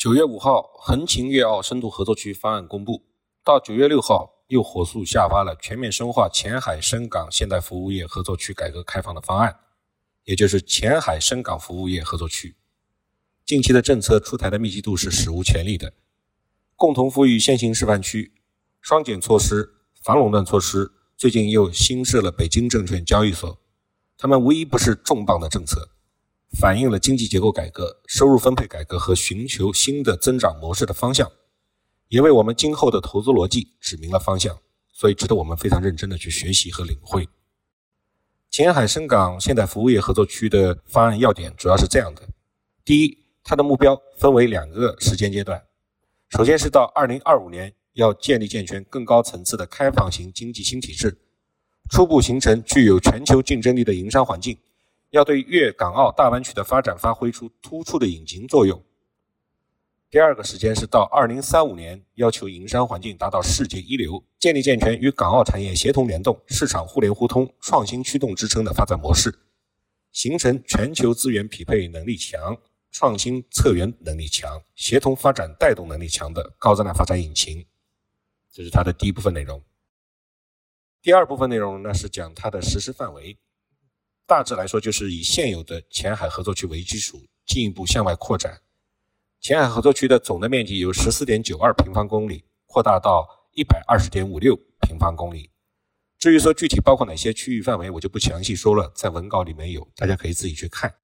九月五号，横琴粤澳深度合作区方案公布，到九月六号又火速下发了全面深化前海深港现代服务业合作区改革开放的方案，也就是前海深港服务业合作区。近期的政策出台的密集度是史无前例的，共同富裕先行示范区、双减措施、反垄断措施，最近又新设了北京证券交易所，他们无一不是重磅的政策。反映了经济结构改革、收入分配改革和寻求新的增长模式的方向，也为我们今后的投资逻辑指明了方向，所以值得我们非常认真的去学习和领会。前海深港现代服务业合作区的方案要点主要是这样的：第一，它的目标分为两个时间阶段，首先是到二零二五年要建立健全更高层次的开放型经济新体制，初步形成具有全球竞争力的营商环境。要对粤港澳大湾区的发展发挥出突出的引擎作用。第二个时间是到二零三五年，要求营商环境达到世界一流，建立健全与港澳产业协同联动、市场互联互通、创新驱动支撑的发展模式，形成全球资源匹配能力强、创新策源能力强、协同发展带动能力强的高质量发展引擎。这是它的第一部分内容。第二部分内容呢是讲它的实施范围。大致来说，就是以现有的前海合作区为基础，进一步向外扩展。前海合作区的总的面积由十四点九二平方公里扩大到一百二十点五六平方公里。至于说具体包括哪些区域范围，我就不详细说了，在文稿里面有，大家可以自己去看。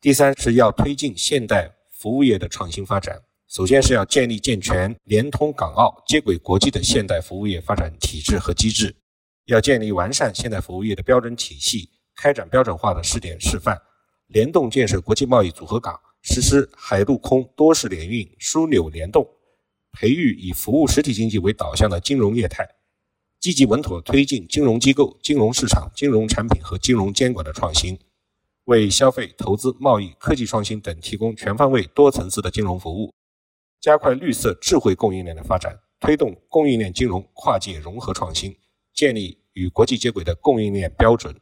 第三是要推进现代服务业的创新发展，首先是要建立健全联通港澳、接轨国际的现代服务业发展体制和机制，要建立完善现代服务业的标准体系。开展标准化的试点示范，联动建设国际贸易组合港，实施海陆空多式联运枢纽联动，培育以服务实体经济为导向的金融业态，积极稳妥推进金融机构、金融市场、金融产品和金融监管的创新，为消费、投资、贸易、科技创新等提供全方位、多层次的金融服务，加快绿色智慧供应链的发展，推动供应链金融跨界融合创新，建立与国际接轨的供应链标准。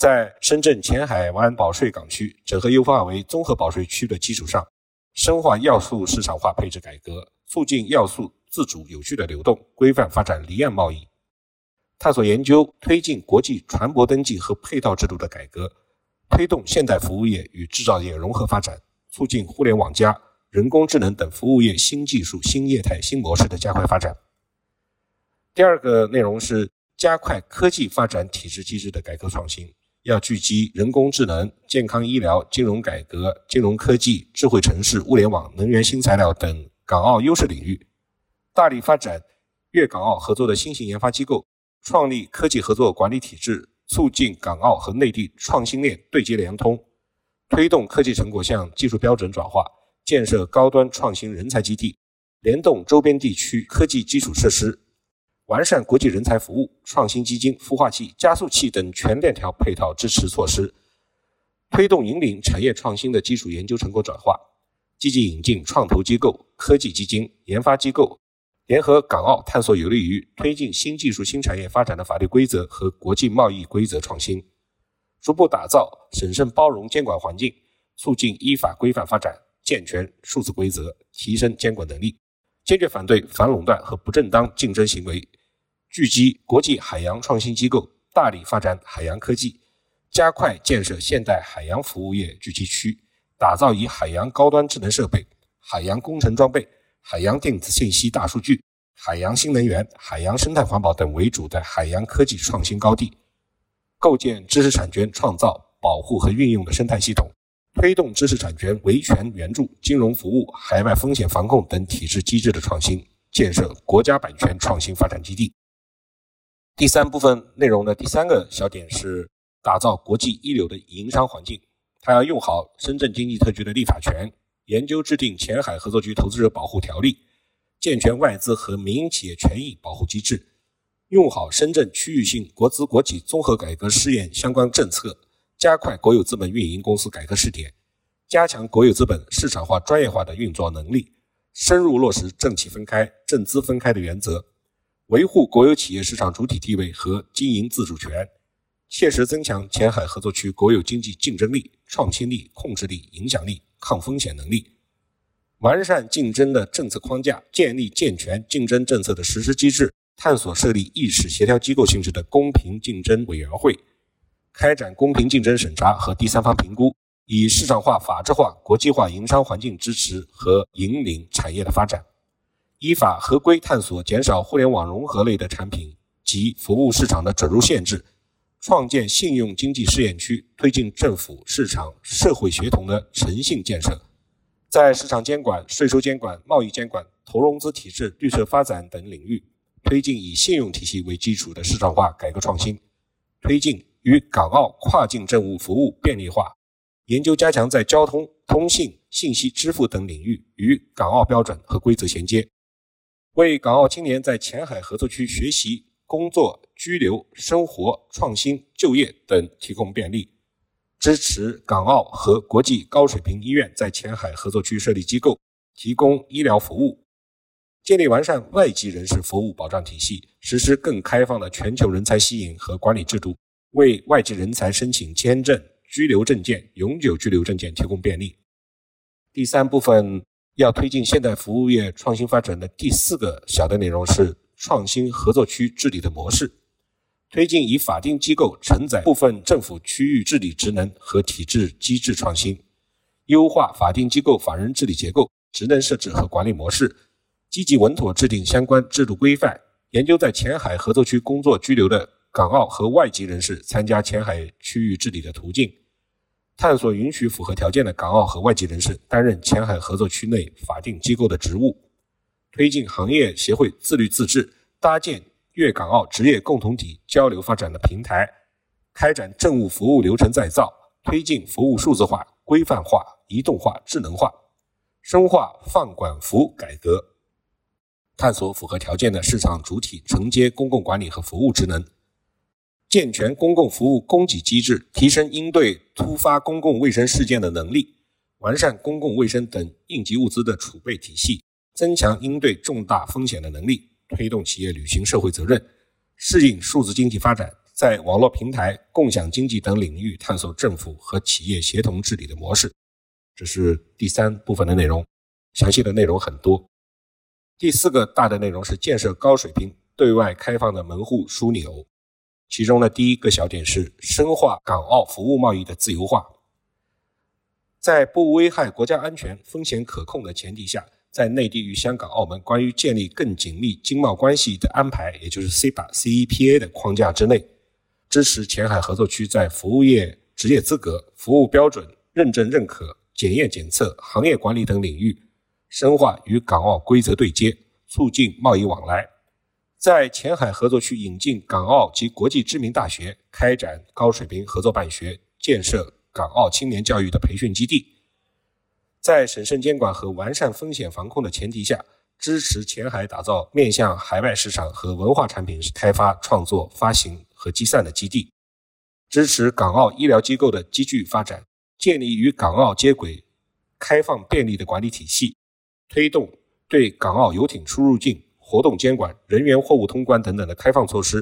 在深圳前海湾保税港区整合优化为综合保税区的基础上，深化要素市场化配置改革，促进要素自主有序的流动，规范发展离岸贸易，探索研究推进国际船舶登记和配套制度的改革，推动现代服务业与制造业融合发展，促进互联网加、人工智能等服务业新技术、新业态、新模式的加快发展。第二个内容是加快科技发展体制机制的改革创新。要聚集人工智能、健康医疗、金融改革、金融科技、智慧城市、物联网、能源新材料等港澳优势领域，大力发展粤港澳合作的新型研发机构，创立科技合作管理体制，促进港澳和内地创新链对接联通，推动科技成果向技术标准转化，建设高端创新人才基地，联动周边地区科技基础设施。完善国际人才服务、创新基金、孵化器、加速器等全链条配套支持措施，推动引领产业创新的基础研究成果转化，积极引进创投机构、科技基金、研发机构，联合港澳探索有利于推进新技术新产业发展的法律规则和国际贸易规则创新，逐步打造审慎包容监管环境，促进依法规范发展，健全数字规则，提升监管能力，坚决反对反垄断和不正当竞争行为。聚集国际海洋创新机构，大力发展海洋科技，加快建设现代海洋服务业聚集区，打造以海洋高端智能设备、海洋工程装备、海洋电子信息大数据、海洋新能源、海洋生态环保等为主的海洋科技创新高地，构建知识产权创造、保护和运用的生态系统，推动知识产权维权援助、金融服务、海外风险防控等体制机制的创新，建设国家版权创新发展基地。第三部分内容的第三个小点是打造国际一流的营商环境。它要用好深圳经济特区的立法权，研究制定前海合作区投资者保护条例，健全外资和民营企业权益保护机制，用好深圳区域性国资国企综合改革试验相关政策，加快国有资本运营公司改革试点，加强国有资本市场化专业化的运作能力，深入落实政企分开、政资分开的原则。维护国有企业市场主体地位和经营自主权，切实增强前海合作区国有经济竞争力、创新力、控制力、影响力、抗风险能力。完善竞争的政策框架，建立健全竞争政策的实施机制，探索设立意识协调机构性质的公平竞争委员会，开展公平竞争审查和第三方评估，以市场化、法治化、国际化营商环境支持和引领产业的发展，依法合规探索减少互联网融合类的产品及服务市场的准入限制。创建信用经济试验区，推进政府、市场、社会协同的诚信建设，在市场监管、税收监管、贸易监管、投融资体制、绿色发展等领域，推进以信用体系为基础的市场化改革创新，推进与港澳跨境政务服务便利化，研究加强在交通、通信、信息支付等领域与港澳标准和规则衔接，为港澳青年在前海合作区学习。工作、居留、生活、创新、就业等提供便利，支持港澳和国际高水平医院在前海合作区设立机构，提供医疗服务，建立完善外籍人士服务保障体系，实施更开放的全球人才吸引和管理制度，为外籍人才申请签证、居留证件、永久居留证件提供便利。第三部分要推进现代服务业创新发展的第四个小的内容是。创新合作区治理的模式，推进以法定机构承载部分政府区域治理职能和体制机制创新，优化法定机构法人治理结构、职能设置和管理模式，积极稳妥制定相关制度规范，研究在前海合作区工作居留的港澳和外籍人士参加前海区域治理的途径，探索允许符合条件的港澳和外籍人士担任前海合作区内法定机构的职务。推进行业协会自律自治，搭建粤港澳职业共同体交流发展的平台，开展政务服务流程再造，推进服务数字化、规范化、移动化、智能化，深化放管服改革，探索符合条件的市场主体承接公共管理和服务职能，健全公共服务供给机制，提升应对突发公共卫生事件的能力，完善公共卫生等应急物资的储备体系。增强应对重大风险的能力，推动企业履行社会责任，适应数字经济发展，在网络平台、共享经济等领域探索政府和企业协同治理的模式。这是第三部分的内容，详细的内容很多。第四个大的内容是建设高水平对外开放的门户枢纽，其中的第一个小点是深化港澳服务贸易的自由化，在不危害国家安全、风险可控的前提下。在内地与香港、澳门关于建立更紧密经贸关系的安排，也就是 CEPA、CEPA 的框架之内，支持前海合作区在服务业职业资格、服务标准认证认可、检验检测、行业管理等领域深化与港澳规则对接，促进贸易往来。在前海合作区引进港澳及国际知名大学，开展高水平合作办学，建设港澳青年教育的培训基地。在审慎监管和完善风险防控的前提下，支持前海打造面向海外市场和文化产品开发、创作、发行和集散的基地；支持港澳医疗机构的积聚发展，建立与港澳接轨、开放便利的管理体系；推动对港澳游艇出入境、活动监管、人员货物通关等等的开放措施；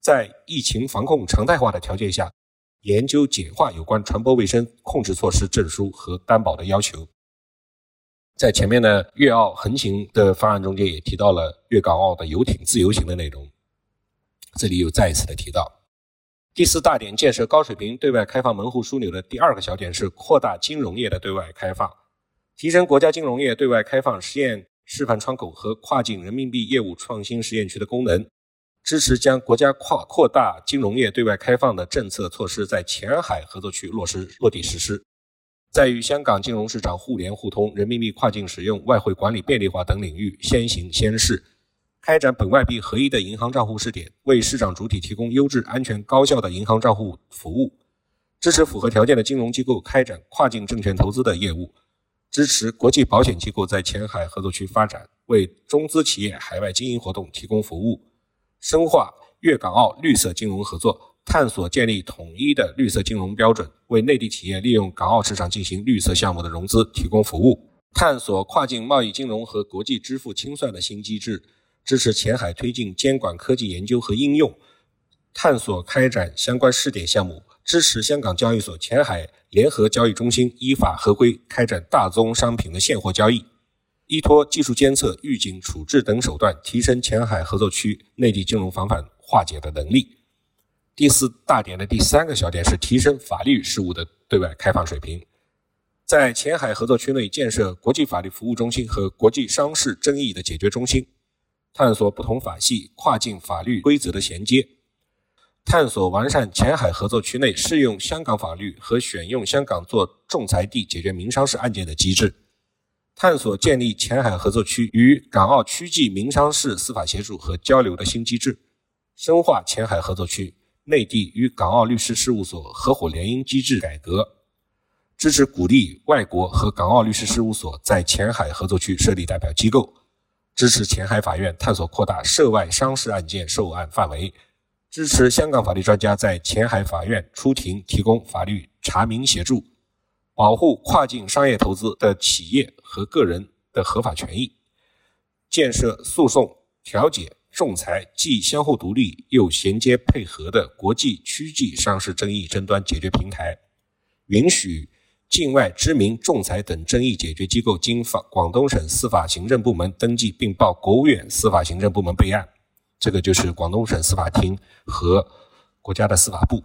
在疫情防控常态化的条件下，研究简化有关传播卫生控制措施证书和担保的要求。在前面的粤澳横行的方案中间，也提到了粤港澳的游艇自由行的内容。这里又再一次的提到，第四大点建设高水平对外开放门户枢纽的第二个小点是扩大金融业的对外开放，提升国家金融业对外开放实验示范窗口和跨境人民币业务创新实验区的功能，支持将国家跨扩大金融业对外开放的政策措施在前海合作区落实落地实施。在与香港金融市场互联互通、人民币跨境使用、外汇管理便利化等领域先行先试，开展本外币合一的银行账户试点，为市场主体提供优质、安全、高效的银行账户服务；支持符合条件的金融机构开展跨境证券投资的业务；支持国际保险机构在前海合作区发展，为中资企业海外经营活动提供服务；深化粤港澳绿色金融合作。探索建立统一的绿色金融标准，为内地企业利用港澳市场进行绿色项目的融资提供服务；探索跨境贸易金融和国际支付清算的新机制；支持前海推进监管科技研究和应用；探索开展相关试点项目；支持香港交易所前海联合交易中心依法合规开展大宗商品的现货交易；依托技术监测、预警、处置等手段，提升前海合作区内地金融防范化解的能力。第四大点的第三个小点是提升法律事务的对外开放水平，在前海合作区内建设国际法律服务中心和国际商事争议的解决中心，探索不同法系跨境法律规则的衔接，探索完善前海合作区内适用香港法律和选用香港做仲裁地解决民商事案件的机制。探索建立前海合作区与港澳区际民商事司法协助和交流的新机制，深化前海合作区内地与港澳律师事务所合伙联营机制改革，支持鼓励外国和港澳律师事务所在前海合作区设立代表机构，支持前海法院探索扩大涉外商事案件受案范围，支持香港法律专家在前海法院出庭提供法律查明协助。保护跨境商业投资的企业和个人的合法权益，建设诉讼、调解、仲裁既相互独立又衔接配合的国际区际商事争议争端解决平台，允许境外知名仲裁等争议解决机构经法广东省司法行政部门登记并报国务院司法行政部门备案。这个就是广东省司法厅和国家的司法部。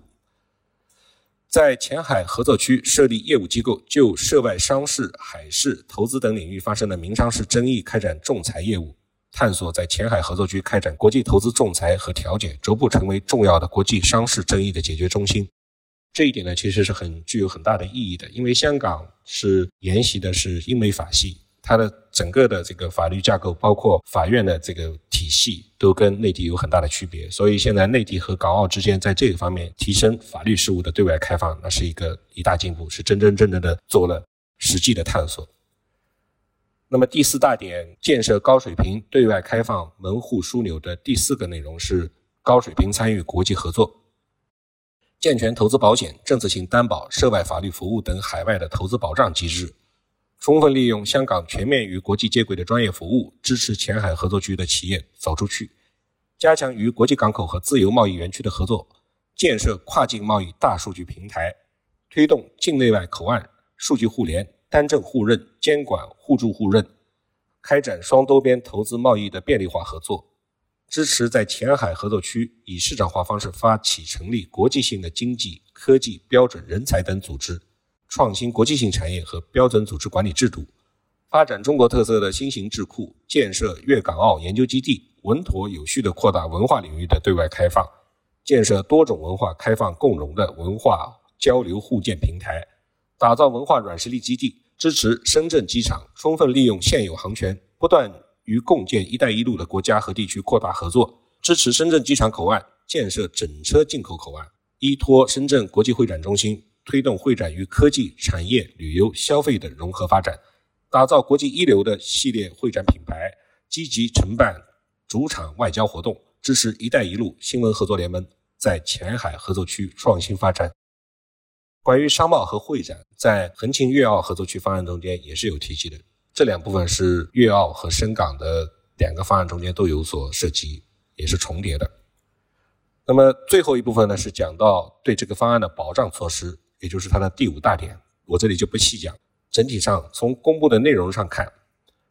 在前海合作区设立业务机构，就涉外商事、海事、投资等领域发生的民商事争议开展仲裁业务，探索在前海合作区开展国际投资仲裁和调解，逐步成为重要的国际商事争议的解决中心。这一点呢，其实是很具有很大的意义的，因为香港是沿袭的是英美法系。它的整个的这个法律架构，包括法院的这个体系，都跟内地有很大的区别。所以现在内地和港澳之间在这个方面提升法律事务的对外开放，那是一个一大进步，是真真正正的做了实际的探索。那么第四大点，建设高水平对外开放门户枢纽的第四个内容是高水平参与国际合作，健全投资保险、政策性担保、涉外法律服务等海外的投资保障机制。充分利用香港全面与国际接轨的专业服务，支持前海合作区的企业走出去，加强与国际港口和自由贸易园区的合作，建设跨境贸易大数据平台，推动境内外口岸数据互联、单证互认、监管互助互认，开展双多边投资贸易的便利化合作，支持在前海合作区以市场化方式发起成立国际性的经济、科技、标准、人才等组织。创新国际性产业和标准组织管理制度，发展中国特色的新型智库，建设粤港澳研究基地，稳妥有序地扩大文化领域的对外开放，建设多种文化开放共融的文化交流互鉴平台，打造文化软实力基地，支持深圳机场充分利用现有航权，不断与共建“一带一路”的国家和地区扩大合作，支持深圳机场口岸建设整车进口口岸，依托深圳国际会展中心。推动会展与科技、产业、旅游、消费等融合发展，打造国际一流的系列会展品牌，积极承办主场外交活动，支持“一带一路”新闻合作联盟在前海合作区创新发展。关于商贸和会展，在横琴粤澳合作区方案中间也是有提及的，这两部分是粤澳和深港的两个方案中间都有所涉及，也是重叠的。那么最后一部分呢，是讲到对这个方案的保障措施。也就是它的第五大点，我这里就不细讲。整体上，从公布的内容上看，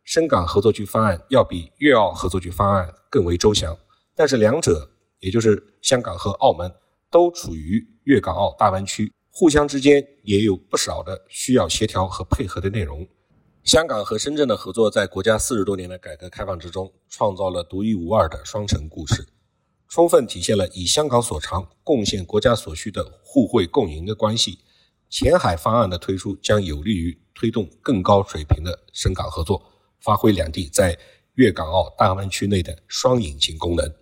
深港合作区方案要比粤澳合作区方案更为周详。但是两者，也就是香港和澳门，都处于粤港澳大湾区，互相之间也有不少的需要协调和配合的内容。香港和深圳的合作，在国家四十多年的改革开放之中，创造了独一无二的双城故事。充分体现了以香港所长贡献国家所需的互惠共赢的关系。前海方案的推出将有利于推动更高水平的深港合作，发挥两地在粤港澳大湾区内的双引擎功能。